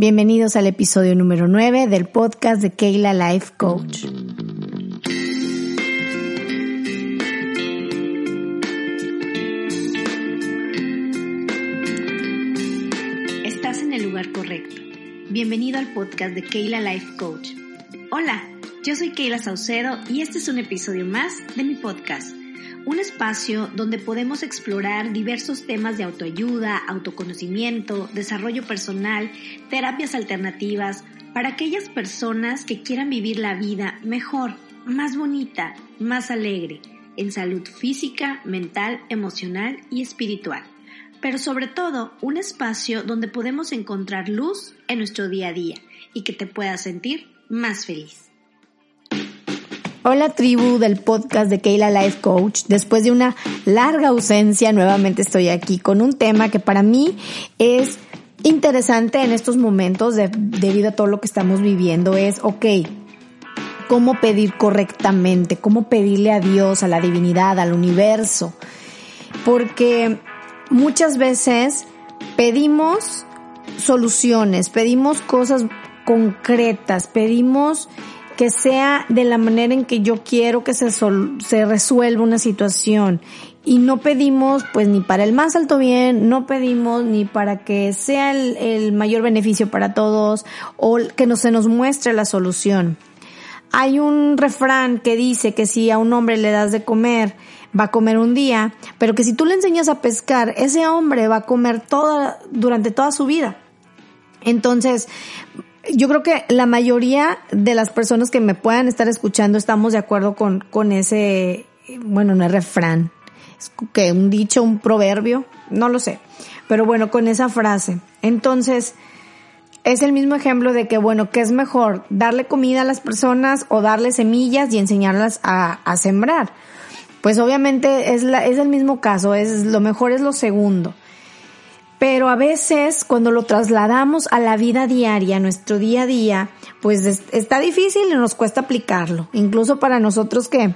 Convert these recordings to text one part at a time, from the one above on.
Bienvenidos al episodio número 9 del podcast de Keila Life Coach. Estás en el lugar correcto. Bienvenido al podcast de Keila Life Coach. Hola, yo soy Keila Saucedo y este es un episodio más de mi podcast un espacio donde podemos explorar diversos temas de autoayuda, autoconocimiento, desarrollo personal, terapias alternativas para aquellas personas que quieran vivir la vida mejor, más bonita, más alegre, en salud física, mental, emocional y espiritual. Pero sobre todo, un espacio donde podemos encontrar luz en nuestro día a día y que te puedas sentir más feliz. Hola tribu del podcast de Keila Life Coach. Después de una larga ausencia, nuevamente estoy aquí con un tema que para mí es interesante en estos momentos debido a todo lo que estamos viviendo. Es, ok, cómo pedir correctamente, cómo pedirle a Dios, a la divinidad, al universo. Porque muchas veces pedimos soluciones, pedimos cosas concretas, pedimos que sea de la manera en que yo quiero que se, se resuelva una situación. Y no pedimos pues ni para el más alto bien, no pedimos ni para que sea el, el mayor beneficio para todos o que no se nos muestre la solución. Hay un refrán que dice que si a un hombre le das de comer, va a comer un día, pero que si tú le enseñas a pescar, ese hombre va a comer toda, durante toda su vida. Entonces, yo creo que la mayoría de las personas que me puedan estar escuchando estamos de acuerdo con, con ese, bueno, no es refrán, es que un dicho, un proverbio, no lo sé, pero bueno, con esa frase. Entonces, es el mismo ejemplo de que, bueno, ¿qué es mejor? ¿Darle comida a las personas o darle semillas y enseñarlas a, a sembrar? Pues obviamente es, la, es el mismo caso, es lo mejor es lo segundo. Pero a veces cuando lo trasladamos a la vida diaria, nuestro día a día, pues está difícil y nos cuesta aplicarlo. Incluso para nosotros que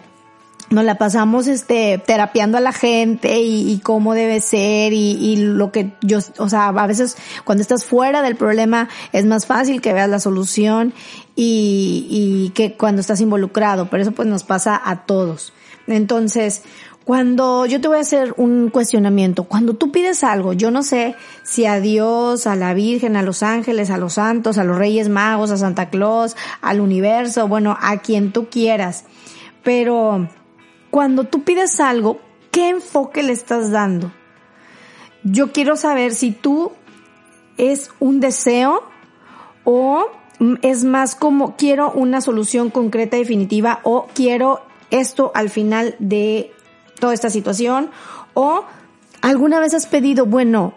nos la pasamos este terapiando a la gente y, cómo debe ser y, y, lo que yo, o sea, a veces cuando estás fuera del problema es más fácil que veas la solución y, y que cuando estás involucrado, pero eso pues nos pasa a todos. Entonces, cuando yo te voy a hacer un cuestionamiento, cuando tú pides algo, yo no sé si a Dios, a la Virgen, a los ángeles, a los santos, a los Reyes Magos, a Santa Claus, al universo, bueno, a quien tú quieras, pero cuando tú pides algo, ¿qué enfoque le estás dando? Yo quiero saber si tú es un deseo o es más como quiero una solución concreta, definitiva o quiero esto al final de toda esta situación o alguna vez has pedido, bueno,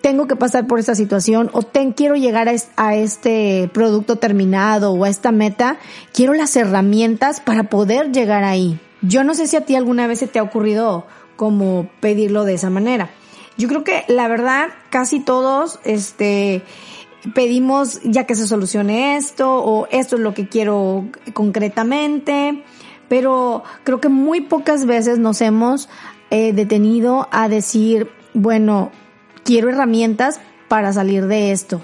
tengo que pasar por esta situación o ten, quiero llegar a, este producto terminado o a esta meta, quiero las herramientas para poder llegar ahí. Yo no sé si a ti alguna vez se te ha ocurrido como pedirlo de esa manera. Yo creo que la verdad casi todos este pedimos ya que se solucione esto o esto es lo que quiero concretamente pero creo que muy pocas veces nos hemos eh, detenido a decir, bueno, quiero herramientas para salir de esto.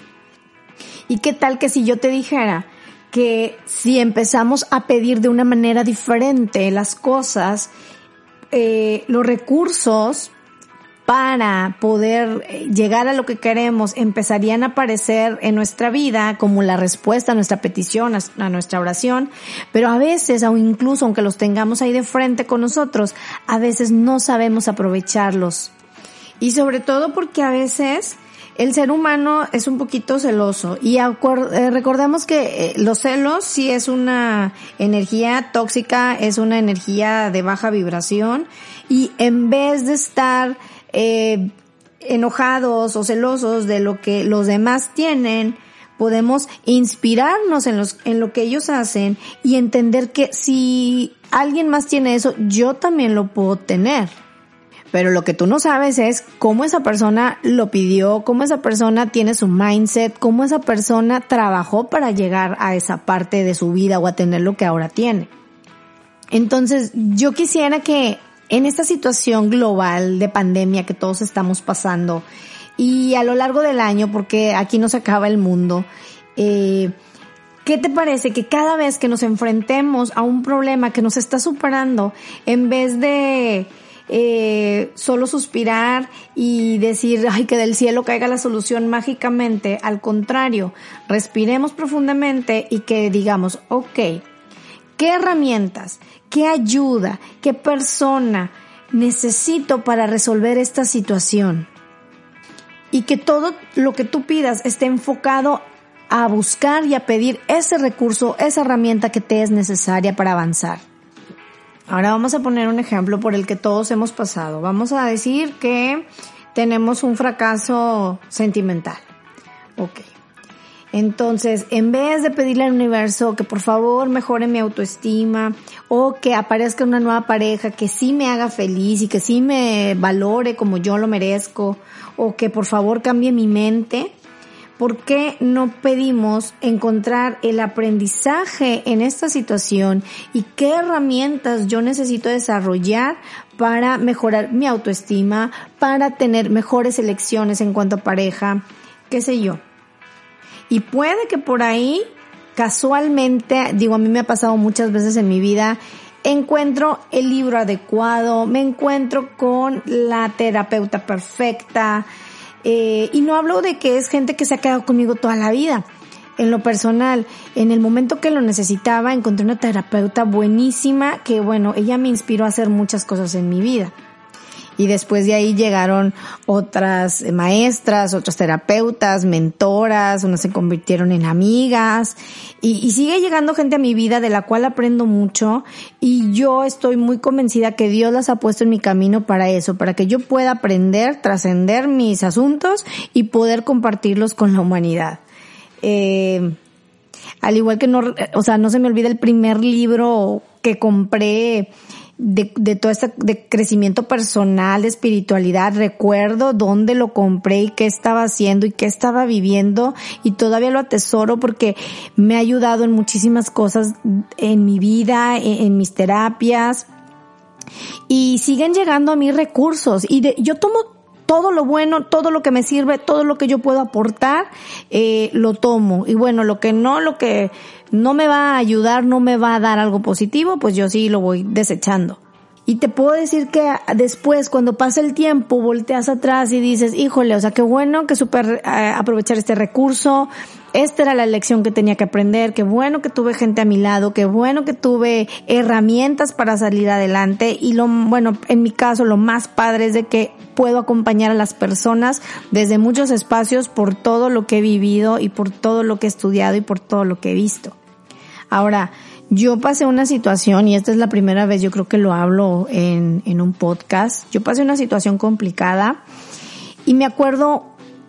¿Y qué tal que si yo te dijera que si empezamos a pedir de una manera diferente las cosas, eh, los recursos para poder eh, llegar a lo que queremos empezarían a aparecer en nuestra vida como la respuesta a nuestra petición, a nuestra oración, pero a veces, o incluso aunque los tengamos ahí de frente con nosotros, a veces no sabemos aprovecharlos. Y sobre todo porque a veces el ser humano es un poquito celoso. Y eh, recordemos que eh, los celos sí es una energía tóxica, es una energía de baja vibración. Y en vez de estar eh, enojados o celosos de lo que los demás tienen, podemos inspirarnos en, lo que ellos hacen y entender que si alguien más tiene eso, yo también lo puedo tener. Pero lo que tú no sabes es cómo esa persona lo pidió, cómo esa persona tiene su mindset, cómo esa persona trabajó para llegar a esa parte de su vida o a tener lo que ahora tiene. Entonces, yo quisiera que en esta situación global de pandemia que todos estamos pasando y a lo largo del año, porque aquí no se acaba el mundo, eh, ¿Qué te parece que cada vez que nos enfrentemos a un problema que nos está superando, en vez de eh, solo suspirar y decir, ay, que del cielo caiga la solución mágicamente, al contrario, respiremos profundamente y que digamos, ok, ¿qué herramientas, qué ayuda, qué persona necesito para resolver esta situación? Y que todo lo que tú pidas esté enfocado a buscar y a pedir ese recurso, esa herramienta que te es necesaria para avanzar. Ahora vamos a poner un ejemplo por el que todos hemos pasado. Vamos a decir que tenemos un fracaso sentimental. Ok. Entonces, en vez de pedirle al universo que por favor mejore mi autoestima o que aparezca una nueva pareja que sí me haga feliz y que sí me valore como yo lo merezco o que por favor cambie mi mente, ¿por qué no pedimos encontrar el aprendizaje en esta situación y qué herramientas yo necesito desarrollar para mejorar mi autoestima, para tener mejores elecciones en cuanto a pareja, qué sé yo? Y puede que por ahí, casualmente, digo, a mí me ha pasado muchas veces en mi vida, encuentro el libro adecuado, me encuentro con la terapeuta perfecta, eh, y no hablo de que es gente que se ha quedado conmigo toda la vida. En lo personal, en el momento que lo necesitaba, encontré una terapeuta buenísima que, bueno, ella me inspiró a hacer muchas cosas en mi vida y después de ahí llegaron otras maestras, otras terapeutas, mentoras, unas se convirtieron en amigas y, sigue llegando gente a mi vida de la cual aprendo mucho y yo estoy muy convencida que Dios las ha puesto en mi camino para eso, para que yo pueda aprender, trascender mis asuntos y poder compartirlos con la humanidad. Eh, al igual que no, o sea, no se me olvida el primer libro que compré de, de todo este de crecimiento personal, de espiritualidad, recuerdo dónde lo compré y qué estaba haciendo y qué estaba viviendo y todavía lo atesoro porque me ha ayudado en muchísimas cosas en mi vida, en, mis terapias y siguen llegando a mis recursos. Y de, yo tomo todo lo bueno, todo lo que me sirve, todo lo que yo puedo aportar, eh, lo tomo. Y bueno, lo que no, lo que no me va a ayudar, no me va a dar algo positivo, pues yo sí lo voy desechando. Y te puedo decir que después, cuando pasa el tiempo, volteas atrás y dices, híjole, o sea, qué bueno que super eh, aprovechar este recurso. Esta era la lección que tenía que aprender. Qué bueno que tuve gente a mi lado. Qué bueno que tuve herramientas para salir adelante. Y lo, bueno, en mi caso, lo más padre es de que puedo acompañar a las personas desde muchos espacios por todo lo que he vivido y por todo lo que he estudiado y por todo lo que he visto. Ahora, yo pasé una situación, y esta es la primera vez yo creo que lo hablo en, en un podcast, yo pasé una situación complicada y me acuerdo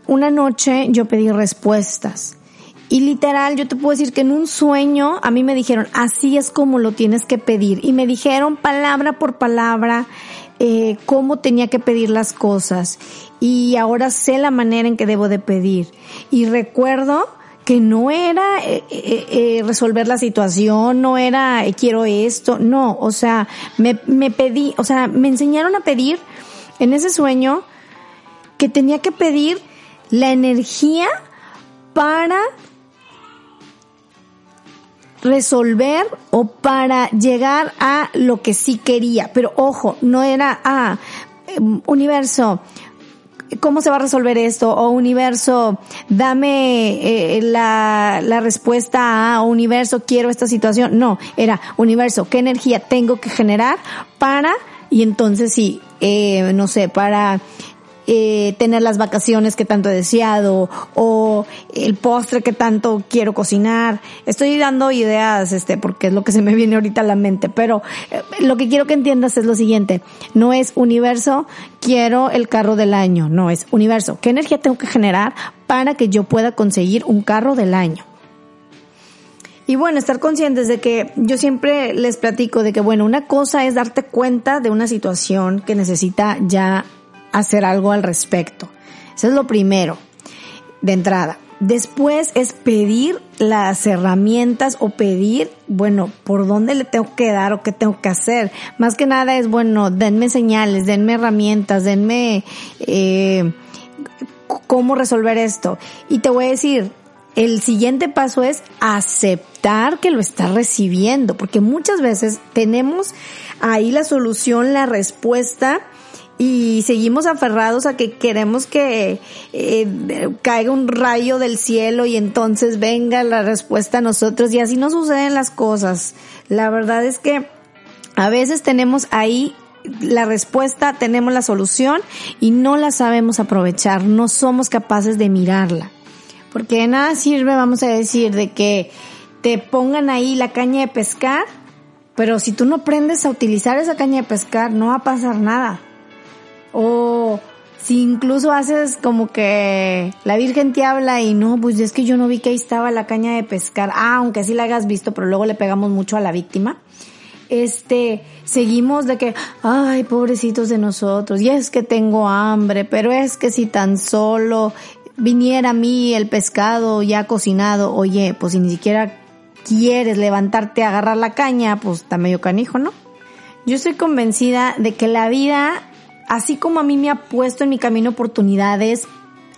una noche yo pedí respuestas. Y literal, yo te puedo decir que en un sueño a mí me dijeron, así es como lo tienes que pedir. Y me dijeron palabra por palabra eh, cómo tenía que pedir las cosas. Y ahora sé la manera en que debo de pedir. Y recuerdo que no era eh, eh, eh, resolver la situación, no era quiero esto, no, o sea, me, me pedí, o sea, me enseñaron a pedir en ese sueño que tenía que pedir la energía para resolver o para llegar a lo que sí quería. Pero ojo, no era, ah, universo, ¿cómo se va a resolver esto? O universo, dame eh, la, la respuesta a universo, quiero esta situación. No, era universo, ¿qué energía tengo que generar para, y entonces sí, eh, no sé, para eh, tener las vacaciones que tanto he deseado o el postre que tanto quiero cocinar. Estoy dando ideas, este, porque es lo que se me viene ahorita a la mente, pero eh, lo que quiero que entiendas es lo siguiente. No es universo, quiero el carro del año. No, es universo. ¿Qué energía tengo que generar para que yo pueda conseguir un carro del año? Y bueno, estar conscientes de que yo siempre les platico de que, bueno, una cosa es darte cuenta de una situación que necesita ya hacer algo al respecto. Eso es lo primero, de entrada. Después es pedir las herramientas o pedir, bueno, por dónde le tengo que dar o qué tengo que hacer. Más que nada es, bueno, denme señales, denme herramientas, denme eh, cómo resolver esto. Y te voy a decir, el siguiente paso es aceptar que lo estás recibiendo, porque muchas veces tenemos ahí la solución, la respuesta, y seguimos aferrados a que queremos que eh, caiga un rayo del cielo y entonces venga la respuesta a nosotros y así no suceden las cosas. La verdad es que a veces tenemos ahí la respuesta, tenemos la solución y no la sabemos aprovechar, no somos capaces de mirarla. Porque de nada sirve, vamos a decir, de que te pongan ahí la caña de pescar, pero si tú no aprendes a utilizar esa caña de pescar, no va a pasar nada. O si incluso haces como que la Virgen te habla y no, pues es que yo no vi que ahí estaba la caña de pescar. Ah, aunque sí la hayas visto, pero luego le pegamos mucho a la víctima. Este, seguimos de que, ay, pobrecitos de nosotros, y es que tengo hambre, pero es que si tan solo viniera a mí el pescado ya cocinado, oye, pues si ni siquiera quieres levantarte a agarrar la caña, pues está medio canijo, ¿no? Yo estoy convencida de que la vida así como a mí me ha puesto en mi camino oportunidades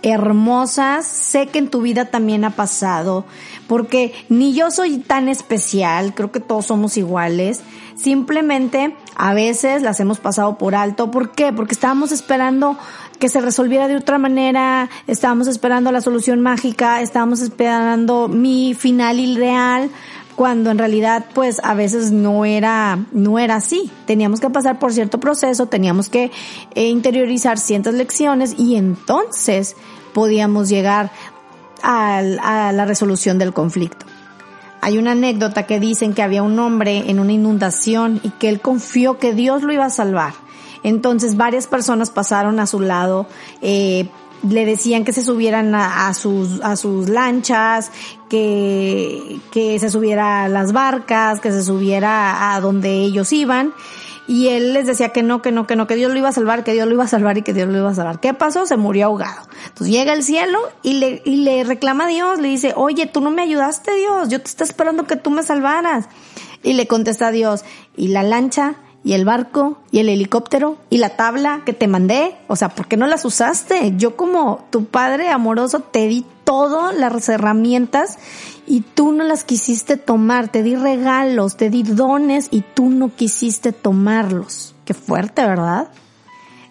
hermosas, sé que en tu vida también ha pasado, porque ni yo soy tan especial, creo que todos somos iguales, simplemente a veces las hemos pasado por alto, ¿por qué? Porque estábamos esperando que se resolviera de otra manera, estábamos esperando la solución mágica, estábamos esperando mi final ideal, cuando en realidad pues a veces no era, no era así. Teníamos que pasar por cierto proceso, teníamos que eh, interiorizar ciertas lecciones y entonces podíamos llegar a, a la resolución del conflicto. Hay una anécdota que dicen que había un hombre en una inundación y que él confió que Dios lo iba a salvar. Entonces varias personas pasaron a su lado, eh, le decían que se subieran a, sus, a sus lanchas, que, que se subiera a las barcas, que se subiera a donde ellos iban. Y él les decía que no, que no, que no, que Dios lo iba a salvar, que Dios lo iba a salvar y que Dios lo iba a salvar. ¿Qué pasó? Se murió ahogado. Entonces llega el cielo y le, y le reclama a Dios, le dice, oye, tú no me ayudaste Dios, yo te estoy esperando que tú me salvaras. Y le contesta a Dios, ¿y la lancha? Y el barco y el helicóptero y la tabla que te mandé. O sea, ¿por qué no las usaste? Yo como tu padre amoroso te di todas las herramientas y tú no las quisiste tomar. Te di regalos, te di dones y tú no quisiste tomarlos. Qué fuerte, ¿verdad?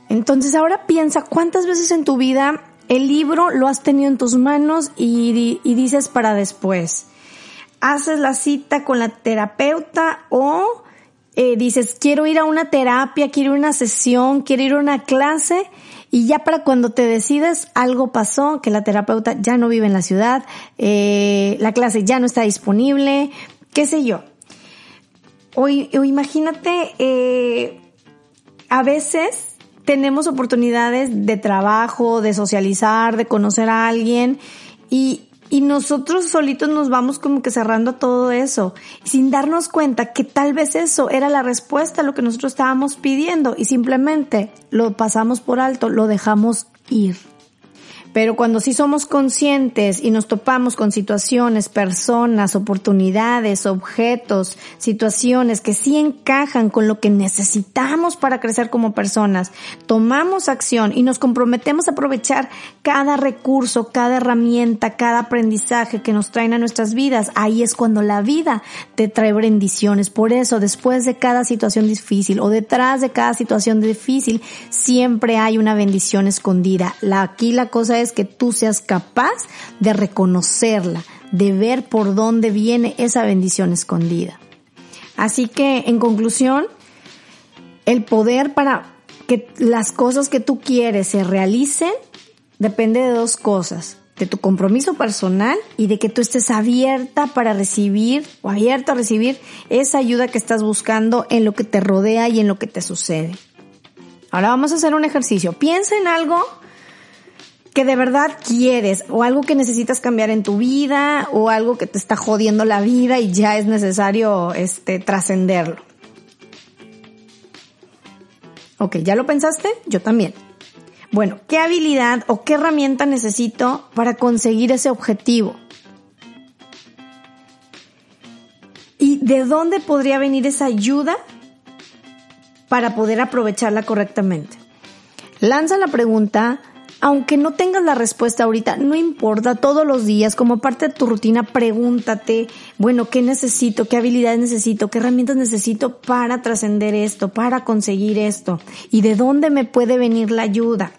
Entonces ahora piensa cuántas veces en tu vida el libro lo has tenido en tus manos y, y dices para después. Haces la cita con la terapeuta o eh, dices, quiero ir a una terapia, quiero ir a una sesión, quiero ir a una clase, y ya para cuando te decides algo pasó, que la terapeuta ya no vive en la ciudad, eh, la clase ya no está disponible, qué sé yo. O, imagínate, eh, a veces tenemos oportunidades de trabajo, de socializar, de conocer a alguien y, y nosotros solitos nos vamos como que cerrando todo eso, sin darnos cuenta que tal vez eso era la respuesta a lo que nosotros estábamos pidiendo y simplemente lo pasamos por alto, lo dejamos ir. Pero cuando sí somos conscientes y nos topamos con situaciones, personas, oportunidades, objetos, situaciones que sí encajan con lo que necesitamos para crecer como personas, tomamos acción y nos comprometemos a aprovechar cada recurso, cada herramienta, cada aprendizaje que nos traen a nuestras vidas, ahí es cuando la vida te trae bendiciones. Por eso, después de cada situación difícil o detrás de cada situación difícil, siempre hay una bendición escondida. Aquí la cosa es que tú seas capaz de reconocerla, de ver por dónde viene esa bendición escondida. Así que, en conclusión, el poder para que las cosas que tú quieres se realicen depende de dos cosas, de tu compromiso personal y de que tú estés abierta para recibir o abierto a recibir esa ayuda que estás buscando en lo que te rodea y en lo que te sucede. Ahora vamos a hacer un ejercicio. Piensa en algo que de verdad quieres o algo que necesitas cambiar en tu vida o algo que te está jodiendo la vida y ya es necesario este trascenderlo. Ok, ¿ya lo pensaste? Yo también. Bueno, ¿qué habilidad o qué herramienta necesito para conseguir ese objetivo? ¿Y de dónde podría venir esa ayuda para poder aprovecharla correctamente? Lanza la pregunta aunque no tengas la respuesta ahorita, no importa, todos los días, como parte de tu rutina, pregúntate, bueno, ¿qué necesito? ¿Qué habilidades necesito? ¿Qué herramientas necesito para trascender esto, para conseguir esto? ¿Y de dónde me puede venir la ayuda?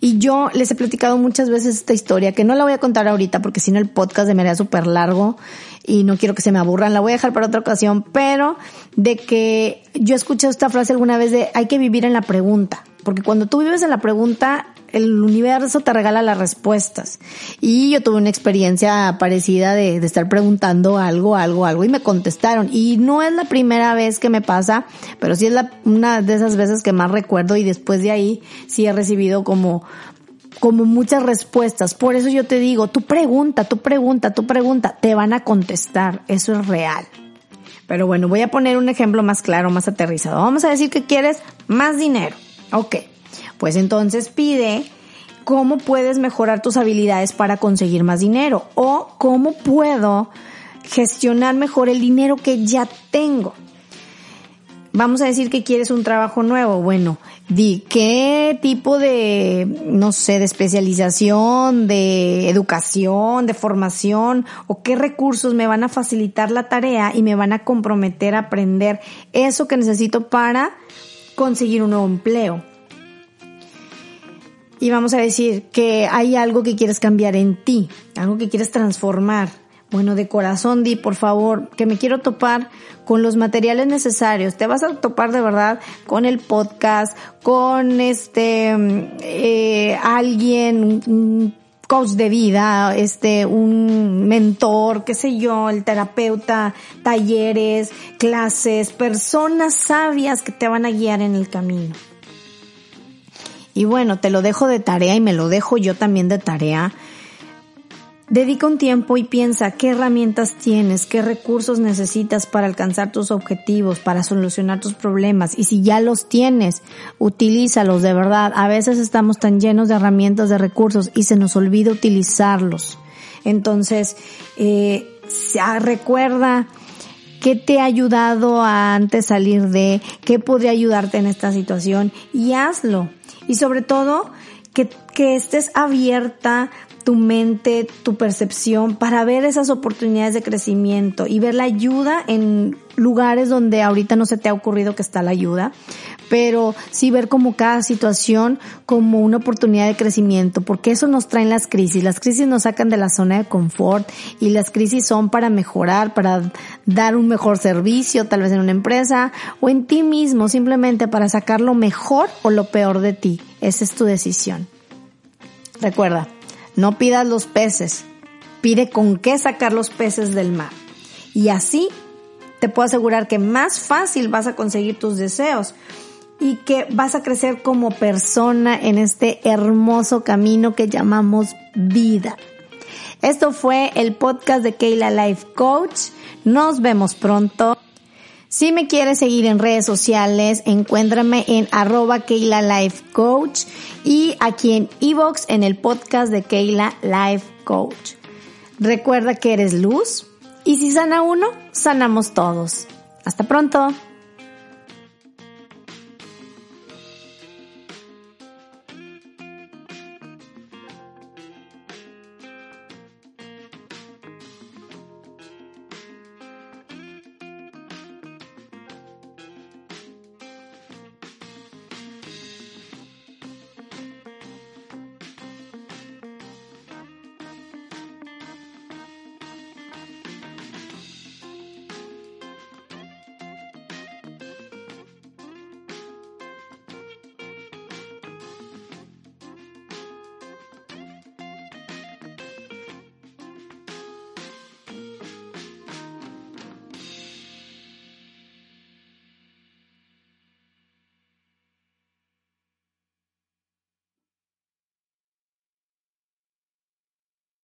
Y yo les he platicado muchas veces esta historia, que no la voy a contar ahorita porque si no el podcast de me súper largo y no quiero que se me aburran, la voy a dejar para otra ocasión, pero de que yo escuché esta frase alguna vez de hay que vivir en la pregunta, porque cuando tú vives en la pregunta, el universo te regala las respuestas. Y yo tuve una experiencia parecida de, de, estar preguntando algo, algo, algo y me contestaron. Y no es la primera vez que me pasa, pero sí es la, una de esas veces que más recuerdo y después de ahí sí he recibido como, como muchas respuestas. Por eso yo te digo, tu pregunta, tu pregunta, tu pregunta, te van a contestar. Eso es real. Pero bueno, voy a poner un ejemplo más claro, más aterrizado. Vamos a decir que quieres más dinero. Ok. Pues entonces pide cómo puedes mejorar tus habilidades para conseguir más dinero o cómo puedo gestionar mejor el dinero que ya tengo. Vamos a decir que quieres un trabajo nuevo. Bueno, di qué tipo de, no sé, de especialización, de educación, de formación o qué recursos me van a facilitar la tarea y me van a comprometer a aprender eso que necesito para conseguir un nuevo empleo y vamos a decir que hay algo que quieres cambiar en ti, algo que quieres transformar. Bueno, de corazón di, por favor, que me quiero topar con los materiales necesarios. Te vas a topar de verdad con el podcast, con este, eh, alguien, un coach de vida, este, un mentor, qué sé yo, el terapeuta, talleres, clases, personas sabias que te van a guiar en el camino. Y bueno, te lo dejo de tarea y me lo dejo yo también de tarea. Dedica un tiempo y piensa qué herramientas tienes, qué recursos necesitas para alcanzar tus objetivos, para solucionar tus problemas. Y si ya los tienes, utilízalos de verdad. A veces estamos tan llenos de herramientas, de recursos y se nos olvida utilizarlos. Entonces, eh, recuerda qué te ha ayudado a antes salir de, qué podría ayudarte en esta situación y hazlo y sobre todo que, que estés abierta tu mente, tu percepción para ver esas oportunidades de crecimiento y ver la ayuda en lugares donde ahorita no se te ha ocurrido que está la ayuda, pero sí ver como cada situación como una oportunidad de crecimiento, porque eso nos traen las crisis. Las crisis nos sacan de la zona de confort y las crisis son para mejorar, para dar un mejor servicio, tal vez en una empresa o en ti mismo, simplemente para sacar lo mejor o lo peor de ti. Esa es tu decisión. Recuerda, no pidas los peces, pide con qué sacar los peces del mar. Y así te puedo asegurar que más fácil vas a conseguir tus deseos y que vas a crecer como persona en este hermoso camino que llamamos vida. Esto fue el podcast de Keila Life Coach. Nos vemos pronto. Si me quieres seguir en redes sociales, encuéntrame en arroba Keila Life Coach y aquí en Evox en el podcast de Keila Life Coach. Recuerda que eres luz y si sana uno, sanamos todos. Hasta pronto.